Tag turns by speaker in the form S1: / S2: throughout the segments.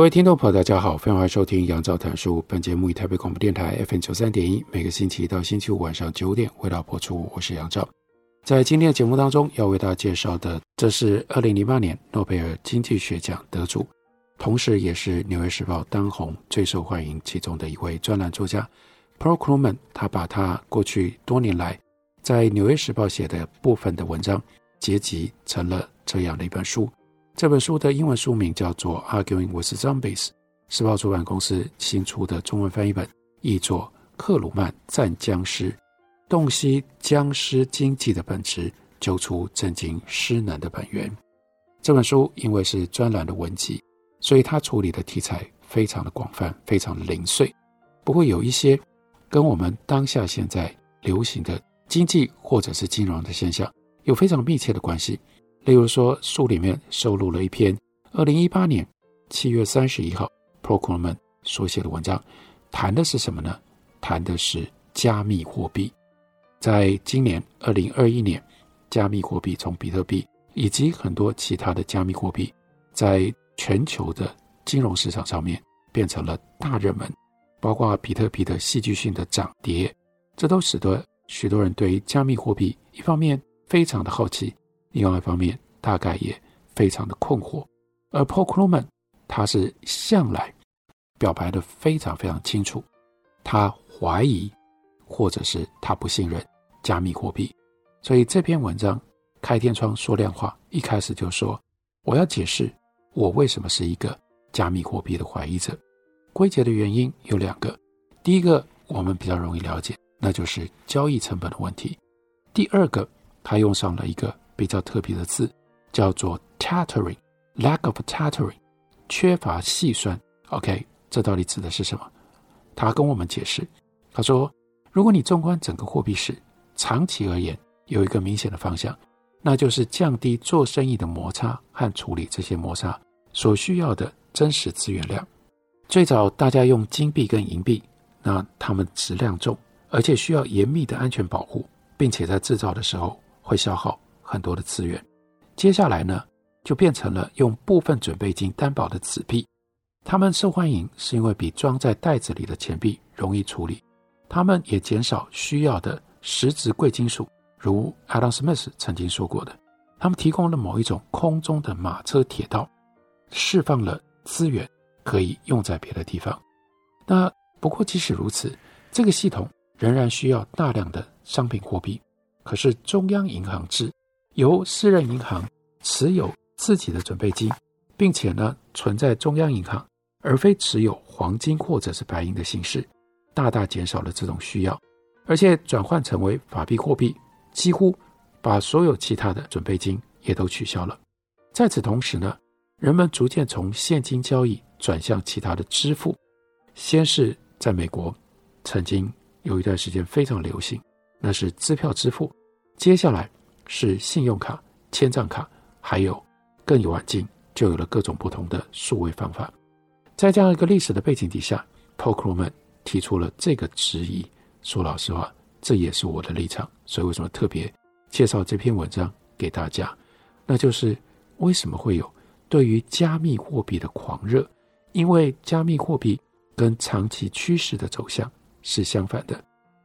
S1: 各位听众朋友，大家好，欢迎收听杨照谈书。本节目以台北广播电台 FM 九三点一，每个星期一到星期五晚上九点为大家播出。我是杨照，在今天的节目当中要为大家介绍的，这是二零零八年诺贝尔经济学奖得主，同时也是《纽约时报》当红最受欢迎其中的一位专栏作家 Paul Krugman。他把他过去多年来在《纽约时报》写的部分的文章结集成了这样的一本书。这本书的英文书名叫做《Arguing with Zombies》，时报出版公司新出的中文翻译本译作《克鲁曼战僵尸：洞悉僵尸经济的本质，揪出震惊失能的本源》。这本书因为是专栏的文集，所以它处理的题材非常的广泛，非常零碎，不会有一些跟我们当下现在流行的经济或者是金融的现象有非常密切的关系。例如说，书里面收录了一篇二零一八年七月三十一号 Paul Krugman 所写的文章，谈的是什么呢？谈的是加密货币。在今年二零二一年，加密货币从比特币以及很多其他的加密货币，在全球的金融市场上面变成了大热门，包括比特币的戏剧性的涨跌，这都使得许多人对于加密货币一方面非常的好奇。另外一方面，大概也非常的困惑，而 Paul Krugman 他是向来表白的非常非常清楚，他怀疑或者是他不信任加密货币，所以这篇文章开天窗说亮话，一开始就说我要解释我为什么是一个加密货币的怀疑者，归结的原因有两个，第一个我们比较容易了解，那就是交易成本的问题，第二个他用上了一个。比较特别的字叫做 “tattering”，“lack of tattering” 缺乏细算。OK，这到底指的是什么？他跟我们解释，他说，如果你纵观整个货币史，长期而言有一个明显的方向，那就是降低做生意的摩擦和处理这些摩擦所需要的真实资源量。最早大家用金币跟银币，那它们质量重，而且需要严密的安全保护，并且在制造的时候会消耗。很多的资源，接下来呢，就变成了用部分准备金担保的纸币。它们受欢迎是因为比装在袋子里的钱币容易处理，它们也减少需要的实质贵金属，如 Adam Smith 曾经说过的，他们提供了某一种空中的马车铁道，释放了资源可以用在别的地方。那不过即使如此，这个系统仍然需要大量的商品货币，可是中央银行制。由私人银行持有自己的准备金，并且呢存在中央银行，而非持有黄金或者是白银的形式，大大减少了这种需要，而且转换成为法币货币，几乎把所有其他的准备金也都取消了。在此同时呢，人们逐渐从现金交易转向其他的支付，先是在美国曾经有一段时间非常流行，那是支票支付，接下来。是信用卡、签账卡，还有更有晚近就有了各种不同的数位方法。在这样一个历史的背景底下，Paul Krugman 提出了这个质疑。说老实话，这也是我的立场。所以为什么特别介绍这篇文章给大家？那就是为什么会有对于加密货币的狂热？因为加密货币跟长期趋势的走向是相反的，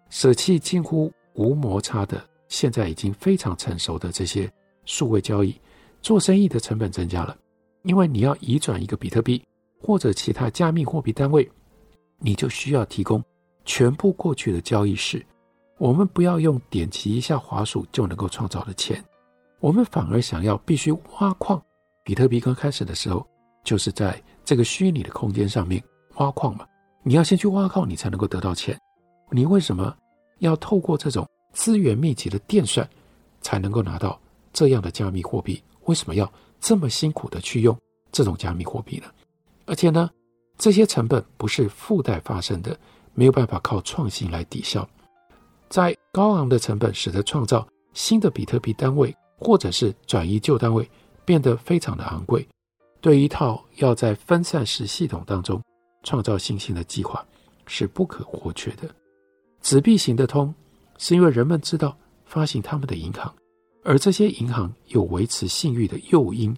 S1: 舍弃近乎无摩擦的。现在已经非常成熟的这些数位交易，做生意的成本增加了，因为你要移转一个比特币或者其他加密货币单位，你就需要提供全部过去的交易史。我们不要用点击一下滑鼠就能够创造的钱，我们反而想要必须挖矿。比特币刚开始的时候，就是在这个虚拟的空间上面挖矿嘛，你要先去挖矿，你才能够得到钱。你为什么要透过这种？资源密集的电算才能够拿到这样的加密货币，为什么要这么辛苦的去用这种加密货币呢？而且呢，这些成本不是附带发生的，没有办法靠创新来抵消。在高昂的成本使得创造新的比特币单位，或者是转移旧单位变得非常的昂贵。对一套要在分散式系统当中创造信心的计划是不可或缺的。纸币行得通，是因为人们知道发行他们的银行，而这些银行有维持信誉的诱因。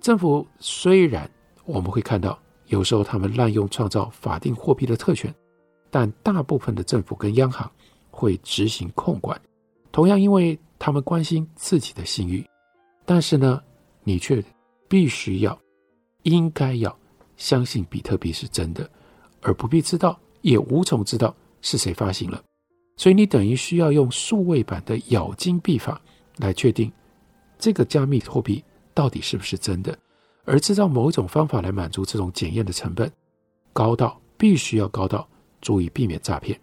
S1: 政府虽然我们会看到有时候他们滥用创造法定货币的特权，但大部分的政府跟央行会执行控管，同样因为他们关心自己的信誉。但是呢，你却必须要。应该要相信比特币是真的，而不必知道，也无从知道是谁发行了。所以你等于需要用数位版的咬金币法来确定这个加密货币到底是不是真的，而制造某种方法来满足这种检验的成本，高到必须要高到足以避免诈骗。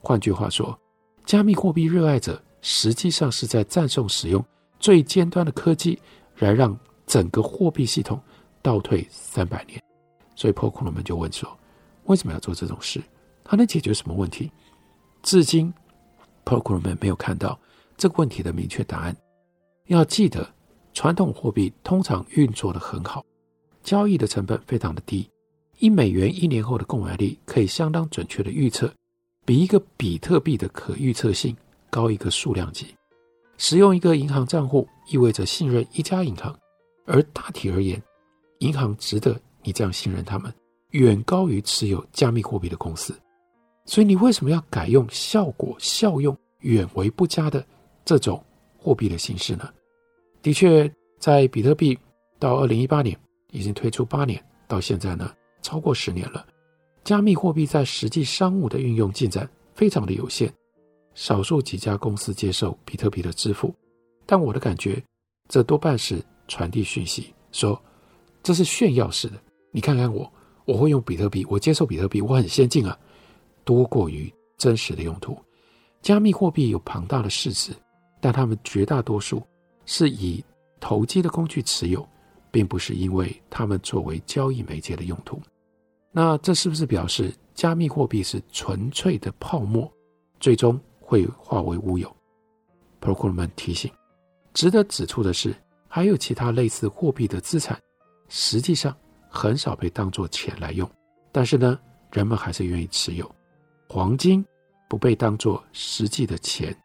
S1: 换句话说，加密货币热爱者实际上是在赞颂使用最尖端的科技，来让整个货币系统。倒退三百年，所以破库罗门就问说：“为什么要做这种事？它能解决什么问题？”至今，破库罗门没有看到这个问题的明确答案。要记得，传统货币通常运作得很好，交易的成本非常的低，一美元一年后的购买力可以相当准确的预测，比一个比特币的可预测性高一个数量级。使用一个银行账户意味着信任一家银行，而大体而言。银行值得你这样信任他们，远高于持有加密货币的公司。所以你为什么要改用效果效用远为不佳的这种货币的形式呢？的确，在比特币到二零一八年已经推出八年，到现在呢超过十年了。加密货币在实际商务的运用进展非常的有限，少数几家公司接受比特币的支付，但我的感觉，这多半是传递讯息说。这是炫耀式的，你看看我，我会用比特币，我接受比特币，我很先进啊，多过于真实的用途。加密货币有庞大的市值，但他们绝大多数是以投机的工具持有，并不是因为他们作为交易媒介的用途。那这是不是表示加密货币是纯粹的泡沫，最终会化为乌有？普罗库罗门提醒，值得指出的是，还有其他类似货币的资产。实际上很少被当作钱来用，但是呢，人们还是愿意持有。黄金不被当作实际的钱，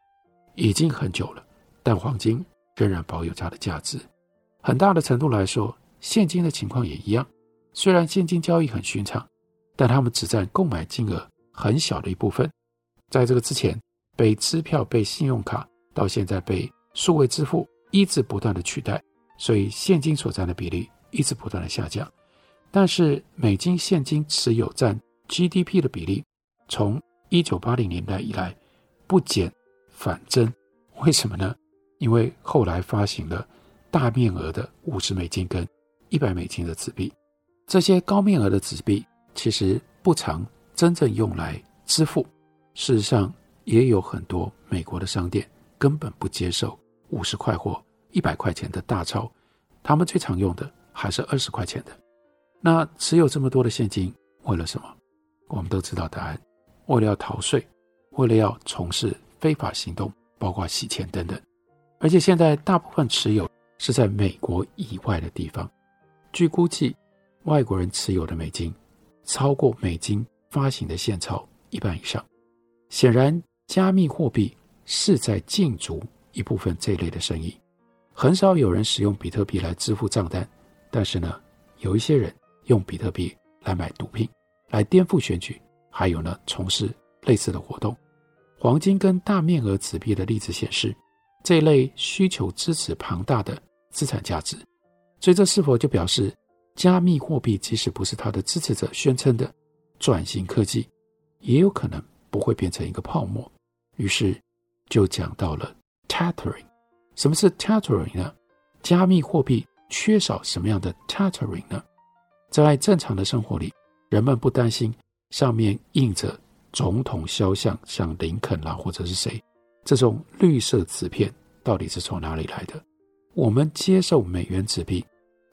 S1: 已经很久了，但黄金仍然保有它的价值。很大的程度来说，现金的情况也一样。虽然现金交易很寻常，但他们只占购买金额很小的一部分。在这个之前，被支票、被信用卡，到现在被数位支付一直不断的取代，所以现金所占的比例。一直不断的下降，但是美金现金持有占 GDP 的比例，从一九八零年代以来不减反增，为什么呢？因为后来发行了大面额的五十美金跟一百美金的纸币，这些高面额的纸币其实不常真正用来支付，事实上也有很多美国的商店根本不接受五十块或一百块钱的大钞，他们最常用的。还是二十块钱的，那持有这么多的现金，为了什么？我们都知道答案，为了要逃税，为了要从事非法行动，包括洗钱等等。而且现在大部分持有是在美国以外的地方。据估计，外国人持有的美金超过美金发行的现钞一半以上。显然，加密货币是在禁足一部分这类的生意。很少有人使用比特币来支付账单。但是呢，有一些人用比特币来买毒品，来颠覆选举，还有呢，从事类似的活动。黄金跟大面额纸币的例子显示，这一类需求支持庞大的资产价值。所以，这是否就表示加密货币即使不是它的支持者宣称的转型科技，也有可能不会变成一个泡沫？于是就讲到了 tattering。什么是 tattering 呢？加密货币。缺少什么样的 tattering 呢？在正常的生活里，人们不担心上面印着总统肖像，像林肯啦或者是谁，这种绿色纸片到底是从哪里来的？我们接受美元纸币，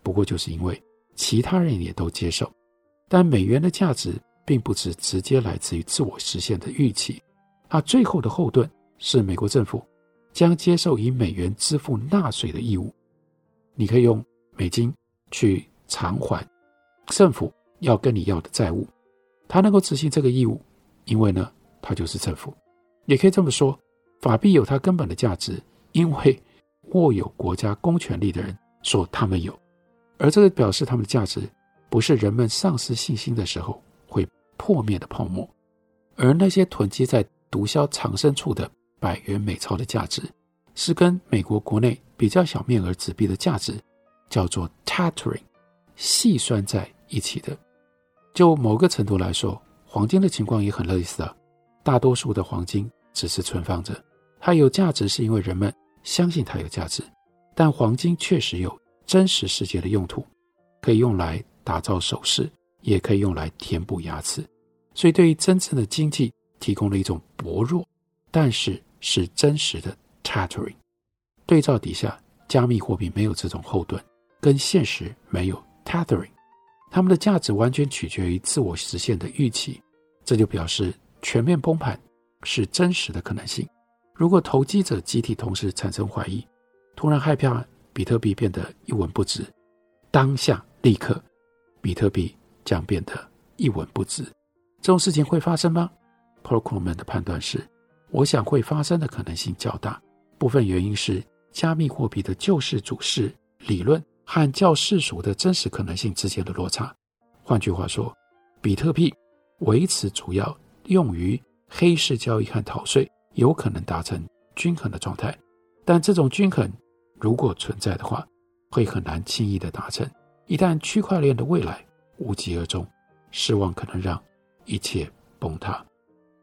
S1: 不过就是因为其他人也都接受。但美元的价值并不只直接来自于自我实现的预期，它最后的后盾是美国政府将接受以美元支付纳税的义务。你可以用美金去偿还政府要跟你要的债务，它能够执行这个义务，因为呢，它就是政府。也可以这么说，法币有它根本的价值，因为握有国家公权力的人说他们有，而这个表示他们的价值。不是人们丧失信心的时候会破灭的泡沫，而那些囤积在毒枭藏身处的百元美钞的价值，是跟美国国内比较小面额纸币的价值叫做 tethering 细算在一起的。就某个程度来说，黄金的情况也很类似啊。大多数的黄金只是存放着，它有价值是因为人们相信它有价值，但黄金确实有真实世界的用途，可以用来。打造首饰也可以用来填补牙齿，所以对于真正的经济提供了一种薄弱，但是是真实的 tethering。对照底下，加密货币没有这种后盾，跟现实没有 tethering，它们的价值完全取决于自我实现的预期，这就表示全面崩盘是真实的可能性。如果投机者集体同时产生怀疑，突然害怕比特币变得一文不值，当下立刻。比特币将变得一文不值，这种事情会发生吗？Paul Krugman 的判断是，我想会发生的可能性较大。部分原因是加密货币的救世主式理论和较世俗的真实可能性之间的落差。换句话说，比特币维持主要用于黑市交易和逃税，有可能达成均衡的状态，但这种均衡如果存在的话，会很难轻易的达成。一旦区块链的未来无疾而终，失望可能让一切崩塌。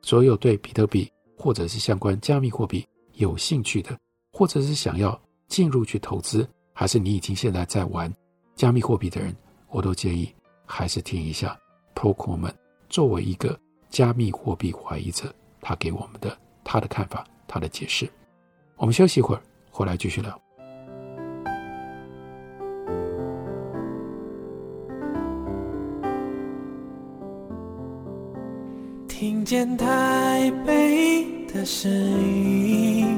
S1: 所有对比特币或者是相关加密货币有兴趣的，或者是想要进入去投资，还是你已经现在在玩加密货币的人，我都建议还是听一下 p o k e m o n 作为一个加密货币怀疑者，他给我们的他的看法，他的解释。我们休息一会儿，回来继续聊。
S2: 听见台北的声音，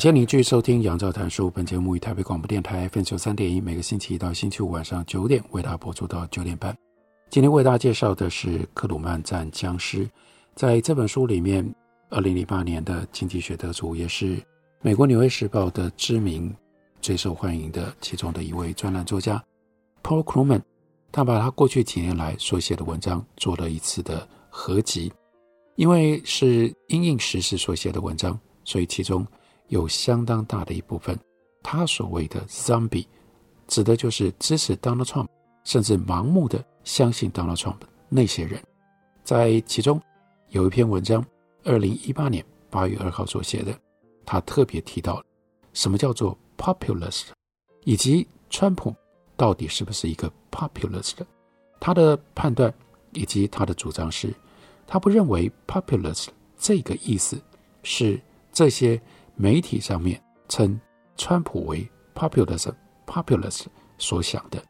S1: 谢您继续收听《杨照谈书》。本节目于台北广播电台 FM 九三点一，每个星期一到星期五晚上九点为大家播出到九点半。今天为大家介绍的是《克鲁曼战僵尸》。在这本书里面，二零零八年的经济学得主，也是美国《纽约时报》的知名、最受欢迎的其中的一位专栏作家 Paul Krugman，他把他过去几年来所写的文章做了一次的合集。因为是因应时事所写的文章，所以其中。有相当大的一部分，他所谓的 “zombie” 指的就是支持 Donald Trump，甚至盲目的相信 Donald Trump 那些人。在其中有一篇文章，二零一八年八月二号所写的，他特别提到什么叫做 populist，以及川普到底是不是一个 populist。他的判断以及他的主张是，他不认为 populist 这个意思是这些。媒体上面称川普为 populist populist 所想的，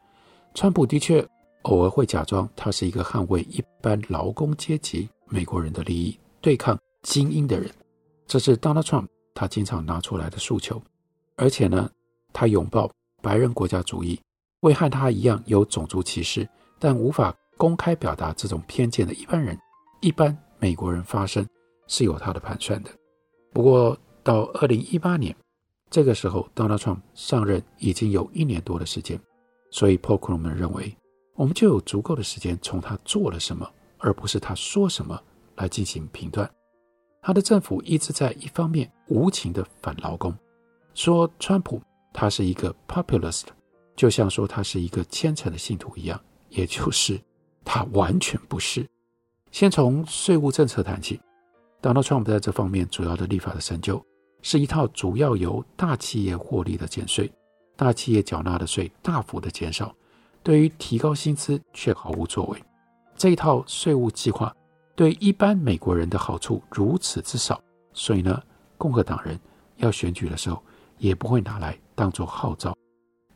S1: 川普的确偶尔会假装他是一个捍卫一般劳工阶级美国人的利益、对抗精英的人，这是 Donald Trump 他经常拿出来的诉求。而且呢，他拥抱白人国家主义，为和他一样有种族歧视但无法公开表达这种偏见的一般人、一般美国人发声，是有他的盘算的。不过，到二零一八年，这个时候，Donald Trump 上任已经有一年多的时间，所以 Paul Krugman 认为，我们就有足够的时间从他做了什么，而不是他说什么来进行评断。他的政府一直在一方面无情的反劳工，说川普他是一个 populist，就像说他是一个虔诚的信徒一样，也就是他完全不是。先从税务政策谈起，Donald Trump 在这方面主要的立法的成就是一套主要由大企业获利的减税，大企业缴纳的税大幅的减少，对于提高薪资却毫无作为。这一套税务计划对一般美国人的好处如此之少，所以呢，共和党人要选举的时候也不会拿来当做号召。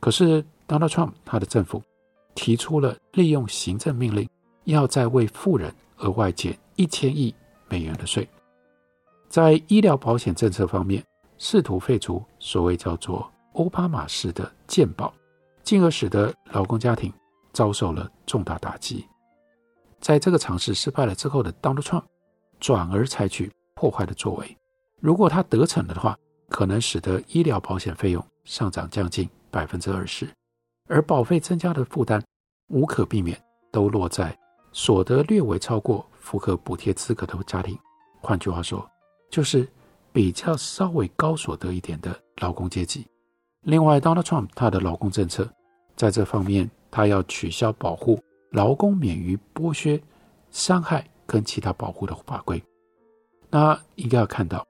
S1: 可是 Donald Trump 他的政府提出了利用行政命令，要再为富人额外减一千亿美元的税。在医疗保险政策方面，试图废除所谓叫做奥巴马式的健保，进而使得劳工家庭遭受了重大打击。在这个尝试失败了之后的 Donald Trump，转而采取破坏的作为。如果他得逞了的话，可能使得医疗保险费用上涨将近百分之二十，而保费增加的负担无可避免都落在所得略微超过符合补贴资格的家庭。换句话说，就是比较稍微高所得一点的劳工阶级。另外，Donald Trump 他的劳工政策在这方面，他要取消保护劳工免于剥削、伤害跟其他保护的法规。那应该要看到，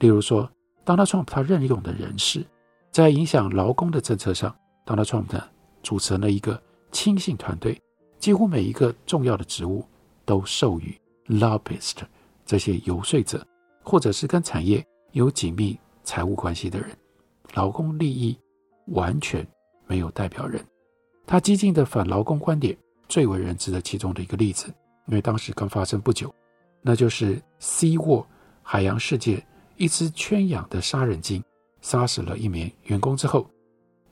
S1: 例如说，Donald Trump 他任用的人士在影响劳工的政策上，Donald Trump 呢组成了一个亲信团队，几乎每一个重要的职务都授予 lobbyist 这些游说者。或者是跟产业有紧密财务关系的人，劳工利益完全没有代表人。他激进的反劳工观点最为人知的其中的一个例子，因为当时刚发生不久，那就是 Sea World 海洋世界一只圈养的杀人鲸杀死了一名员工之后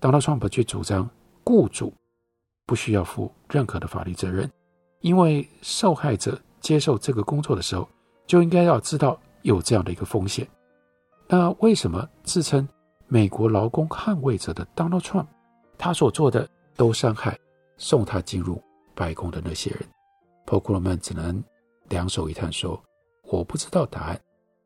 S1: ，Donald Trump 却主张雇主不需要负任何的法律责任，因为受害者接受这个工作的时候就应该要知道。有这样的一个风险，那为什么自称美国劳工捍卫者的 Donald Trump，他所做的都伤害送他进入白宫的那些人？Paul Krugman 只能两手一摊说：“我不知道答案，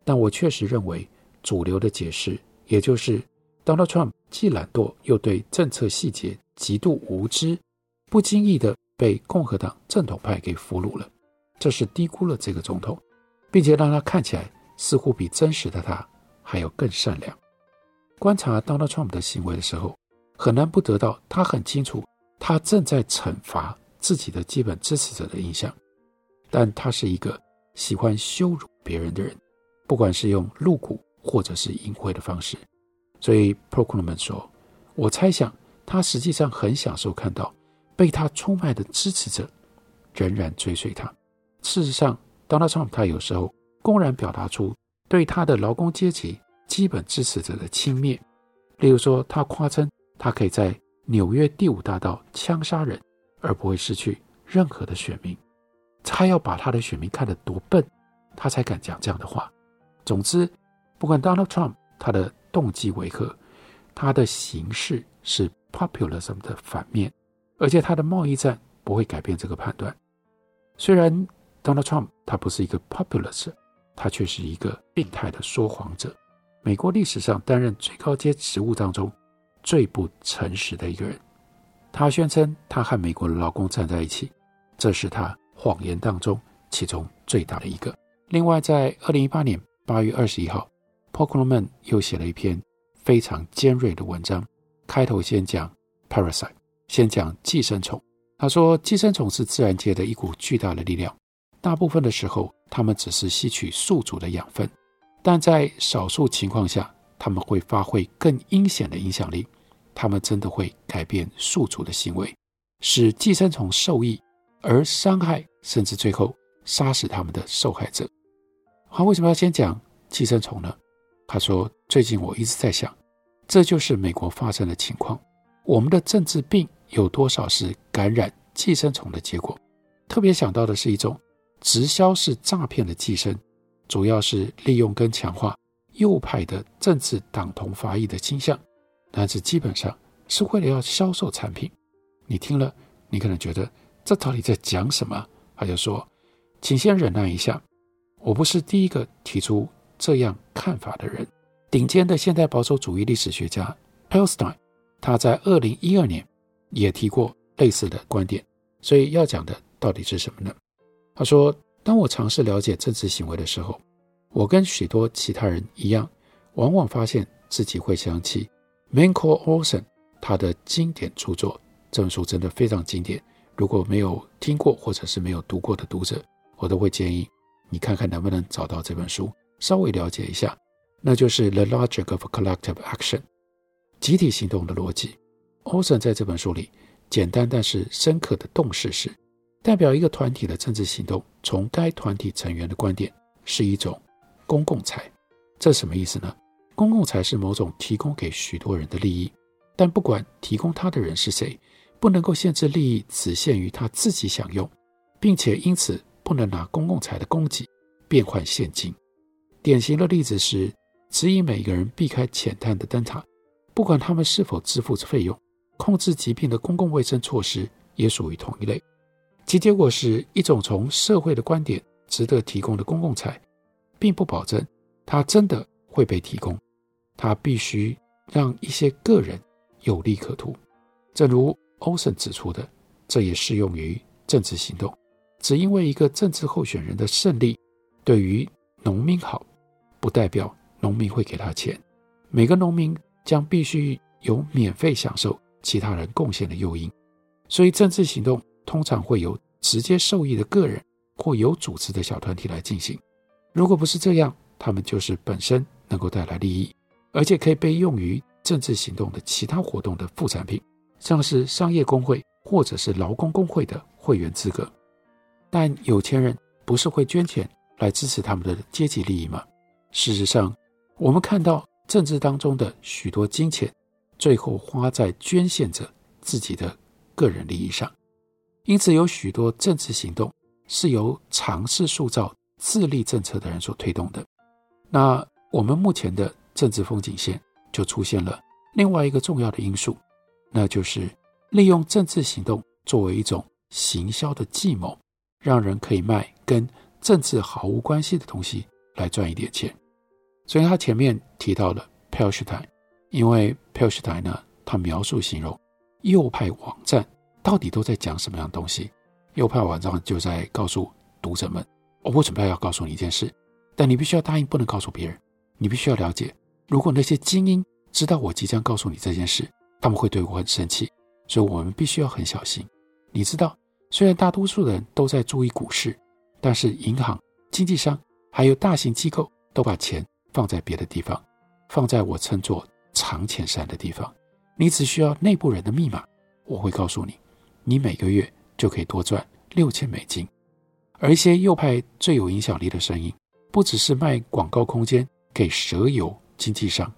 S1: 但我确实认为主流的解释，也就是 Donald Trump 既懒惰又对政策细节极度无知，不经意地被共和党正统派给俘虏了，这是低估了这个总统，并且让他看起来。”似乎比真实的他还要更善良。观察 Donald Trump 的行为的时候，很难不得到他很清楚他正在惩罚自己的基本支持者的印象。但他是一个喜欢羞辱别人的人，不管是用露骨或者是淫秽的方式。所以 Paul Krugman 说：“我猜想他实际上很享受看到被他出卖的支持者仍然追随他。事实上，Donald Trump 他有时候。”公然表达出对他的劳工阶级基本支持者的轻蔑，例如说，他夸称他可以在纽约第五大道枪杀人，而不会失去任何的选民。他要把他的选民看得多笨，他才敢讲这样的话。总之，不管 Donald Trump 他的动机为何，他的形式是 populism 的反面，而且他的贸易战不会改变这个判断。虽然 Donald Trump 他不是一个 populist。他却是一个病态的说谎者，美国历史上担任最高阶职务当中最不诚实的一个人。他宣称他和美国的老公站在一起，这是他谎言当中其中最大的一个。另外，在二零一八年八月二十一号，Paul Krugman 又写了一篇非常尖锐的文章，开头先讲 parasite，先讲寄生虫。他说，寄生虫是自然界的一股巨大的力量，大部分的时候。他们只是吸取宿主的养分，但在少数情况下，他们会发挥更阴险的影响力。他们真的会改变宿主的行为，使寄生虫受益，而伤害甚至最后杀死他们的受害者。他为什么要先讲寄生虫呢？他说：“最近我一直在想，这就是美国发生的情况。我们的政治病有多少是感染寄生虫的结果？特别想到的是一种。”直销式诈骗的寄生，主要是利用跟强化右派的政治党同伐异的倾向，但是基本上是为了要销售产品。你听了，你可能觉得这到底在讲什么？他就说：“请先忍耐一下，我不是第一个提出这样看法的人。顶尖的现代保守主义历史学家 Pearlstein，他在二零一二年也提过类似的观点。所以要讲的到底是什么呢？他说：“当我尝试了解政治行为的时候，我跟许多其他人一样，往往发现自己会想起 Michael Olson 他的经典著作。这本书真的非常经典。如果没有听过或者是没有读过的读者，我都会建议你看看能不能找到这本书，稍微了解一下。那就是《The Logic of Collective Action》集体行动的逻辑。Olson 在这本书里。”简单但是深刻的洞视是，代表一个团体的政治行动，从该团体成员的观点是一种公共财。这什么意思呢？公共财是某种提供给许多人的利益，但不管提供它的人是谁，不能够限制利益只限于他自己享用，并且因此不能拿公共财的供给变换现金。典型的例子是指引每个人避开浅滩的灯塔，不管他们是否支付费用。控制疾病的公共卫生措施也属于同一类，其结果是一种从社会的观点值得提供的公共财，并不保证它真的会被提供，它必须让一些个人有利可图。正如欧森指出的，这也适用于政治行动。只因为一个政治候选人的胜利对于农民好，不代表农民会给他钱。每个农民将必须有免费享受。其他人贡献的诱因，所以政治行动通常会由直接受益的个人或有组织的小团体来进行。如果不是这样，他们就是本身能够带来利益，而且可以被用于政治行动的其他活动的副产品，像是商业工会或者是劳工工会的会员资格。但有钱人不是会捐钱来支持他们的阶级利益吗？事实上，我们看到政治当中的许多金钱。最后花在捐献者自己的个人利益上，因此有许多政治行动是由尝试塑造自利政策的人所推动的。那我们目前的政治风景线就出现了另外一个重要的因素，那就是利用政治行动作为一种行销的计谋，让人可以卖跟政治毫无关系的东西来赚一点钱。所以他前面提到了 p e l s h t i n。因为 p e l s h t i n 呢，他描述形容右派网站到底都在讲什么样的东西？右派网站就在告诉读者们：“我准备要告诉你一件事，但你必须要答应，不能告诉别人。你必须要了解，如果那些精英知道我即将告诉你这件事，他们会对我很生气。所以我们必须要很小心。你知道，虽然大多数人都在注意股市，但是银行、经纪商还有大型机构都把钱放在别的地方，放在我称作。”藏钱山的地方，你只需要内部人的密码，我会告诉你，你每个月就可以多赚六千美金。而一些右派最有影响力的声音，不只是卖广告空间给蛇油经纪商，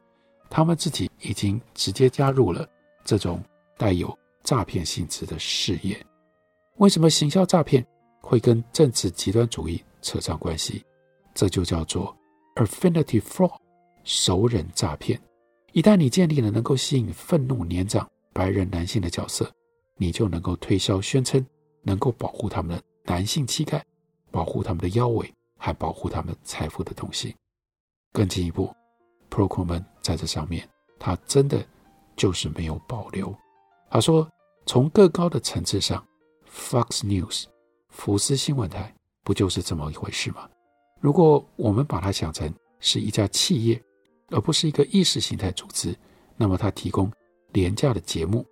S1: 他们自己已经直接加入了这种带有诈骗性质的事业。为什么行销诈骗会跟政治极端主义扯上关系？这就叫做 affinity fraud，熟人诈骗。一旦你建立了能够吸引愤怒年长白人男性的角色，你就能够推销宣称能够保护他们的男性气概、保护他们的腰围，还保护他们财富的东西。更进一步，Proquelman 在这上面，他真的就是没有保留。他说，从更高的层次上，Fox News 福斯新闻台不就是这么一回事吗？如果我们把它想成是一家企业。而不是一个意识形态组织，那么它提供廉价的节目，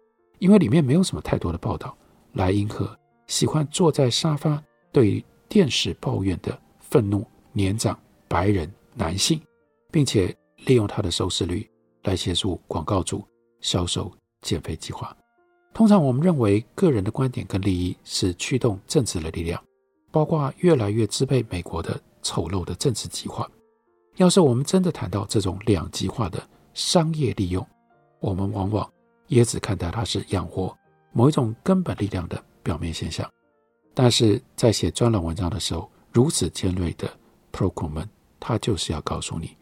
S1: 因为里面没有什么太多的报道，来迎合喜欢坐在沙发对电视抱怨的愤怒年长白人男性，并且利用他的收视率来协助广告主销售减肥计划。通常我们认为个人的观点跟利益是驱动政治的力量，包括越来越支配美国的丑陋的政治计划。要是我们真的谈到这种两极化的商业利用，我们往往也只看待它是养活某一种根本力量的表面现象。但是在写专栏文章的时候，如此尖锐的 Proquelman，他就是要告诉你，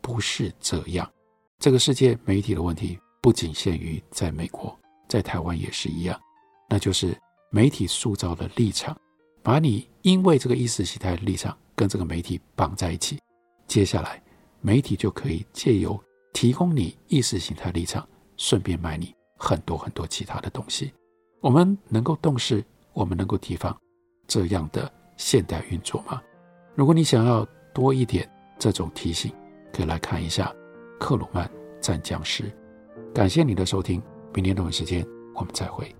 S1: 不是这样。这个世界媒体的问题不仅限于在美国，在台湾也是一样，那就是媒体塑造的立场，把你因为这个意识形态的立场跟这个媒体绑在一起。接下来媒体就可以借由提供你意识形态立场，顺便卖你很多很多其他的东西。我们能够洞视，我们能够提防这样的现代运作吗？如果你想要多一点这种提醒，可以来看一下《克鲁曼战僵尸》。感谢你的收听，明天同一时间我们再会。